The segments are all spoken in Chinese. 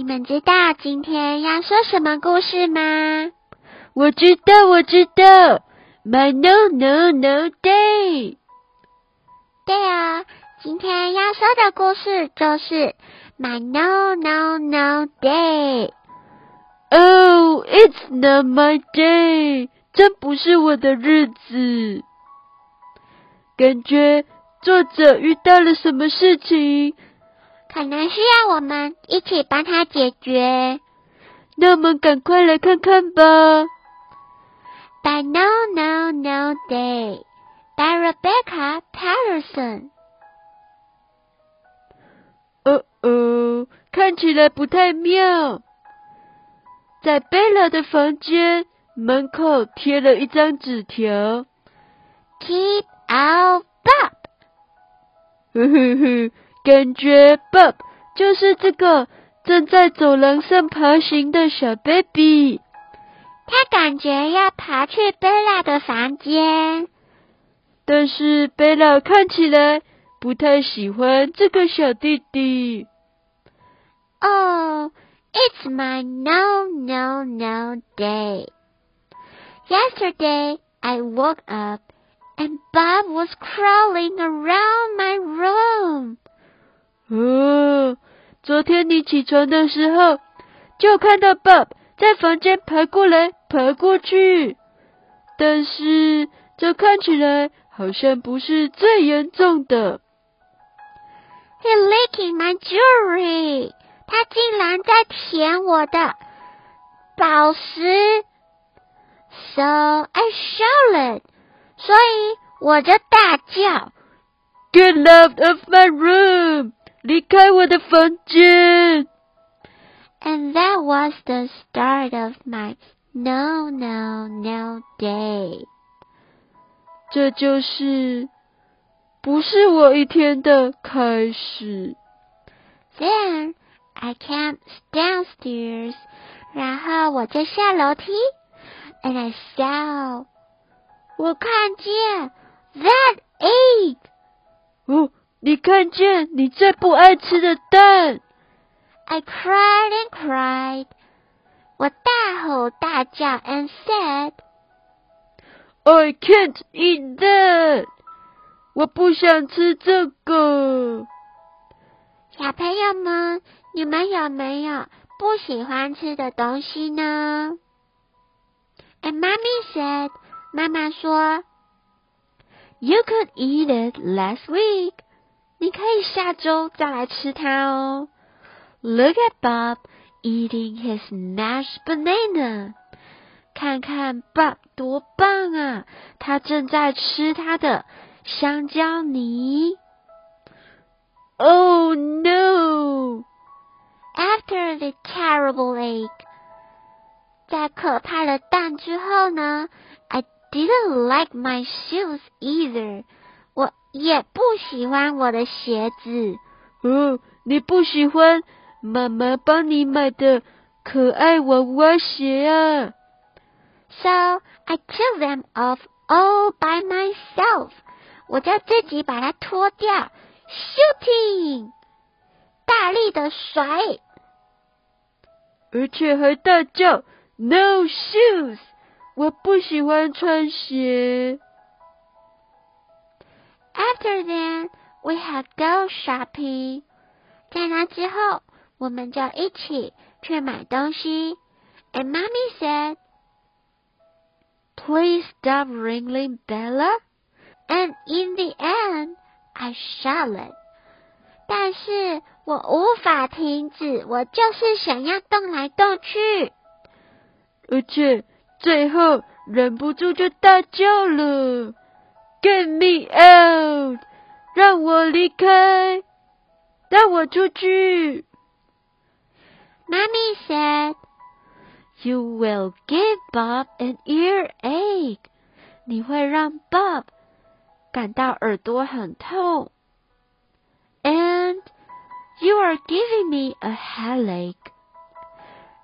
你们知道今天要说什么故事吗？我知道，我知道，My No No No Day。对啊，今天要说的故事就是 My No No No Day。Oh, it's not my day，真不是我的日子。感觉作者遇到了什么事情。可能需要我们一起帮他解决，那我们赶快来看看吧。By No No No Day by Rebecca Patterson。哦哦，看起来不太妙。在贝拉的房间门口贴了一张纸条，Keep out Bob。呵呵呵。感觉 Bob 就是这个正在走廊上爬行的小 baby，他感觉要爬去 Bella 的房间，但是 Bella 看起来不太喜欢这个小弟弟。Oh, it's my no no no day. Yesterday I woke up and Bob was crawling around my room. 哦，昨天你起床的时候，就看到 Bob 在房间爬过来爬过去，但是这看起来好像不是最严重的。He licking my jewelry，他竟然在舔我的宝石。So I shouted，所以我就大叫，Get out of my room！离开我的房间。And that was the start of my no no no day。这就是不是我一天的开始。Then I came downstairs，然后我就下楼梯，and I saw，我看见 that egg。哦。 你看见你最不爱吃的蛋？I cried and cried，我大吼大叫，and said，I can't eat that，我不想吃这个。小朋友们，你们有没有不喜欢吃的东西呢？And mommy said，妈妈说，You could eat it last week。你可以下周再来吃它哦。Look at Bob eating his mashed banana。看看 Bob 多棒啊！他正在吃他的香蕉泥。Oh no! After the terrible egg，在可怕的蛋之后呢？I didn't like my shoes either。我也不喜欢我的鞋子。哦，你不喜欢妈妈帮你买的可爱娃娃鞋啊？So I took them off all by myself。我就自己把它脱掉，shooting，大力的甩，而且还大叫 “No shoes”，我不喜欢穿鞋。After then, we had go shopping. 在那之后，我们就一起去买东西。And mommy said, "Please stop ringing, Bella." And in the end, I shouted. 但是我无法停止，我就是想要动来动去，而且最后忍不住就大叫了。Get me out！让我离开，让我出去。Mommy said You will give Bob an earache. 你会让 Bob 感到耳朵很痛。And you are giving me a headache.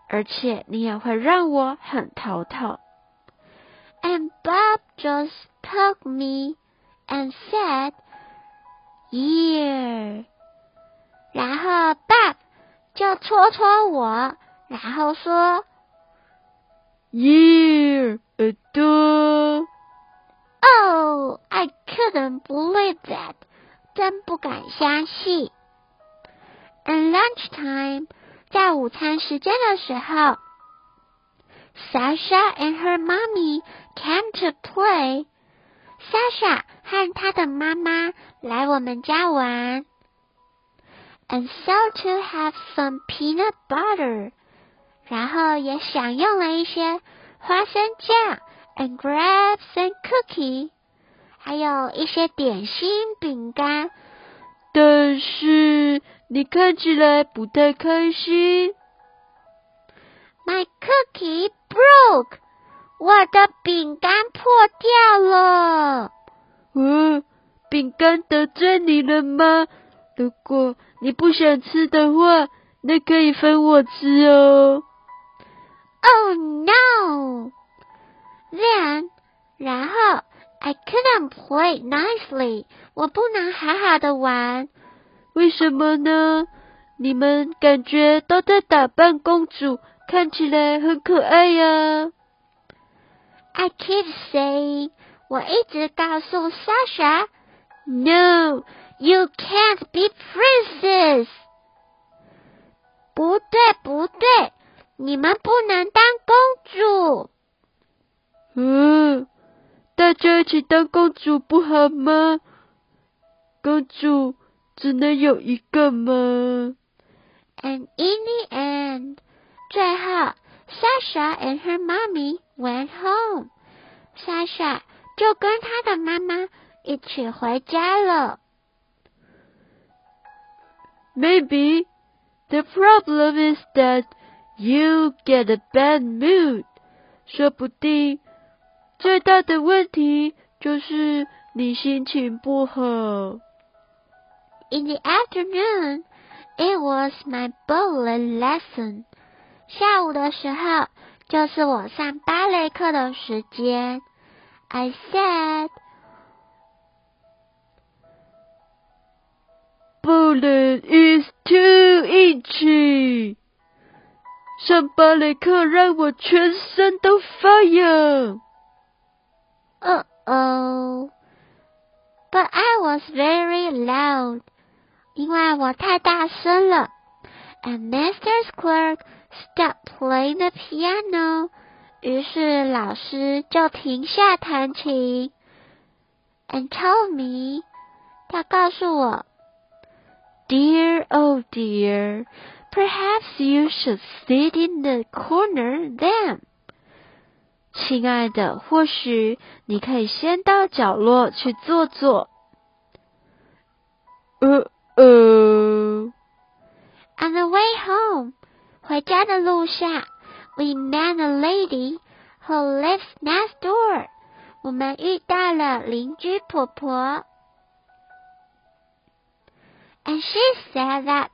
而且你也会让我很头痛。 And Bob just poked me and said, "Ear." 然后 Bob 就戳戳我，然后说 Ear 耳朵。 "Oh, I couldn't believe that." 真不敢相信。And lunchtime，在午餐时间的时候 ，Sasha and her mommy came to play. Sasha 和她的妈妈来我们家玩。And so to have some peanut butter，然后也享用了一些花生酱，and grapes and cookie，还有一些点心饼干。但是你看起来不太开心。My cookie broke，我的饼干破掉了。嗯，饼干得罪你了吗？如果你不想吃的话，那可以分我吃哦。Oh no! Then，然后 I couldn't play nicely，我不能好好的玩。为什么呢？你们感觉都在打扮公主，看起来很可爱呀。I keep saying，我一直告诉 Sasha。No，You can't be princess。不对，不对，你们不能当公主。嗯，大家一起当公主不好吗？公主只能有一个吗？And in the end，最后，Sasha and her mommy went home。Sasha 就跟她的妈妈一起回家了。 Maybe the problem is that you get a bad mood。说不定最大的问题就是你心情不好。 In the afternoon, it was my ballet lesson. 下午的时候就是我上芭蕾课的时间。I said, Bullet is too itchy。上芭蕾课让我全身都发痒。 "Uh oh." But I was very loud. 因为我太大声了。And Master's clerk Stop playing the piano. 于是老师就停下弹琴。And told me. 他告诉我 Dear, oh dear, perhaps you should sit in the corner then. 亲爱的，或许你可以先到角落去坐坐。呃呃，On the way home. 回家的路上，we met a lady who lives next door. 我们遇到了邻居婆婆。And she said that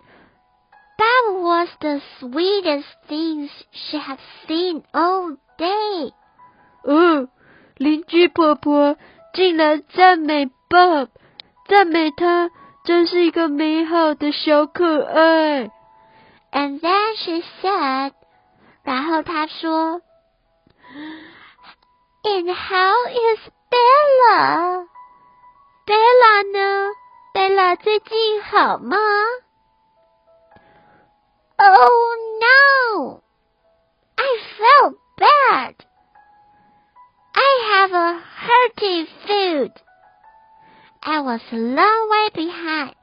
Bob was the sweetest thing she had seen all day. 哦，邻居婆婆竟然赞美 Bob，赞美他真是一个美好的小可爱。 And then she said，然后她说，And how is Bella？贝拉呢？贝拉最近好吗？Oh no! I felt bad. I have a hearty food. I was a long way behind,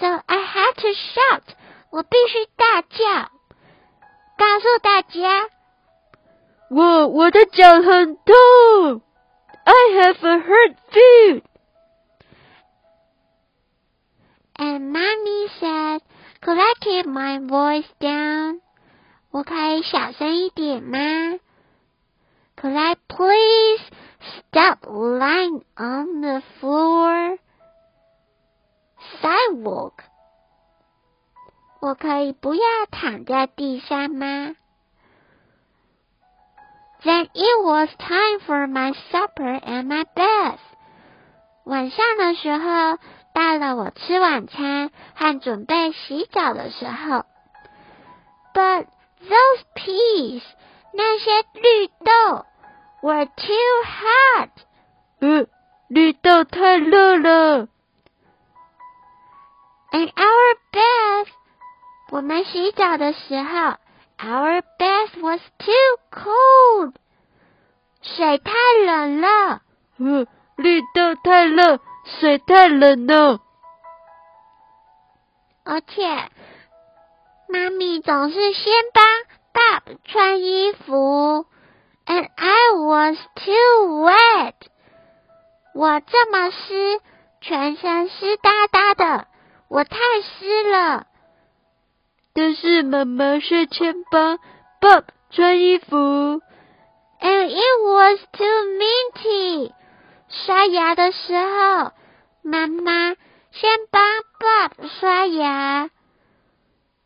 so I had to shout. 我必须大叫，告诉大家我我的脚很痛，I have a hurt foot。 And mommy said, Could I keep my voice down? 我可以小声一点吗？Could I please stop lying on the floor? Sidewalk. 我可以不要躺在地上吗？Then it was time for my supper and my bath. 晚上的时候，到了我吃晚餐和准备洗澡的时候。But those peas，那些绿豆，were too hot。嗯，绿豆太热了。And our bath，我们洗澡的时候，our bath was too cold。水太冷了。嗯，绿豆太热，水太冷了。而且。妈咪总是先帮爸爸穿衣服，and I was too wet。我这么湿，全身湿哒哒的，我太湿了。但是妈妈睡前帮 Bob 穿衣服，and it was too minty。刷牙的时候，妈妈先帮 Bob 刷牙。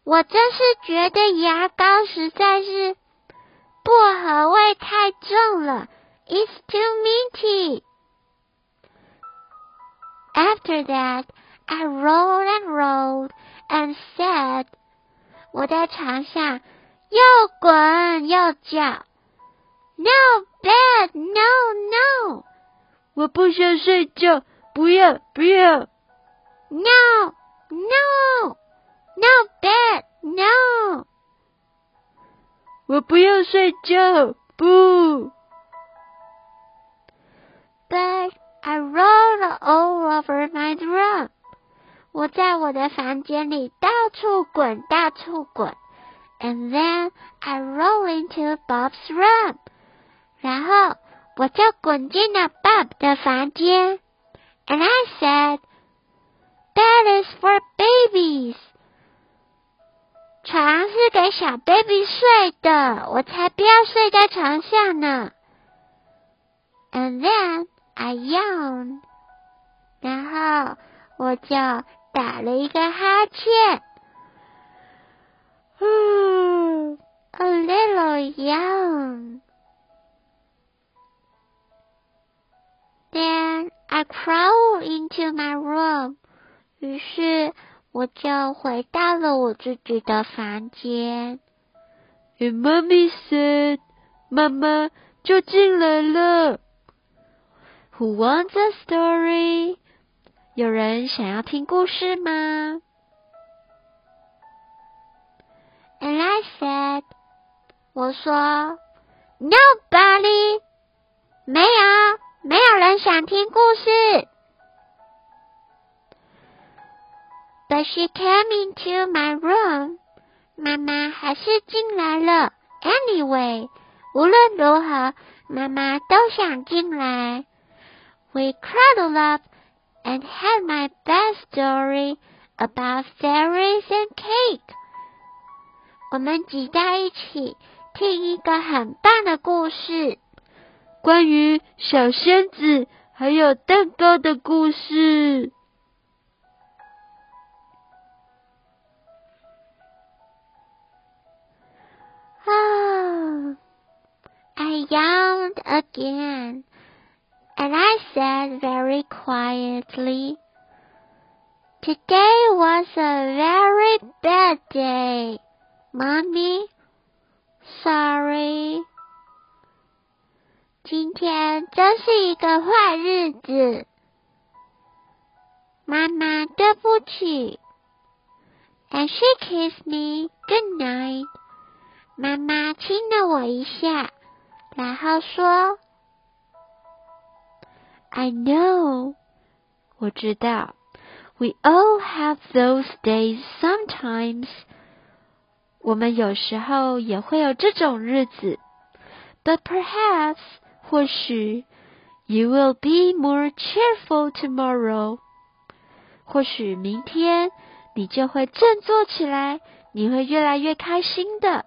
我真是觉得牙膏实在是薄荷味太重了，It's too minty. After that, I rolled and rolled and said，我在床上又滚又叫，No bed, no no，我不想睡觉，不要不要，No no。No bed, no. 我不要睡觉，不。But I rolled all over my room. 我在我的房间里到处滚，到处滚。And then I roll into Bob's room. 然后我就滚进了 Bob 的房间。And I said, "That is for babies." 床是给小 baby 睡的，我才不要睡在床上呢。And then I yawn，然后我就打了一个哈欠。嗯，a little young.。Then I crawled into my room，于是。我就回到了我自己的房间。And mommy said，妈妈就进来了。Who wants a story？有人想要听故事吗？And I said，我说，Nobody，没有，没有人想听故事。But she came into my room. 妈妈还是进来了。Anyway，无论如何，妈妈都想进来。We cuddled up and had my best story about fairies and cake. 我们挤在一起，听一个很棒的故事，关于小仙子还有蛋糕的故事。Oh, I yawned again, said very quietly, Today was a very bad day, Mommy. Sorry. 今天真是一个坏日子，妈妈，对不起。And she kissed me good night. 妈妈亲了我一下，然后说 ：“I know，我知道。We all have those days sometimes，我们有时候也会有这种日子。But perhaps，或许，you will be more cheerful tomorrow，或许明天你就会振作起来，你会越来越开心的。”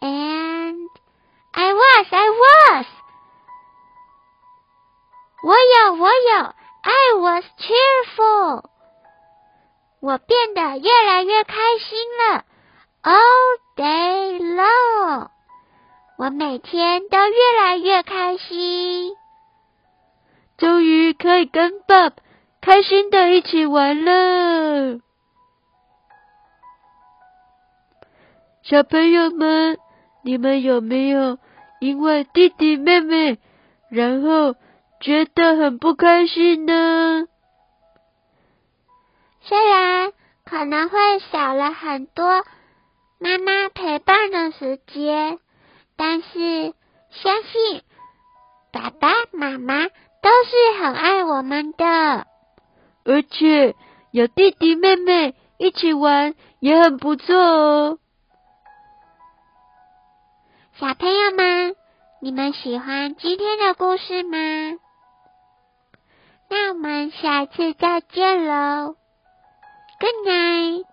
And I was, I was. 我有，我有。I was cheerful. 我变得越来越开心了。All day long. 我每天都越来越开心。终于可以跟 Bob 开心的一起玩了。小朋友们，你们有没有因为弟弟妹妹，然后觉得很不开心呢？虽然可能会少了很多妈妈陪伴的时间，但是相信爸爸妈妈都是很爱我们的，而且有弟弟妹妹一起玩也很不错哦。小朋友们，你们喜欢今天的故事吗？我们下次再见喽。Good night.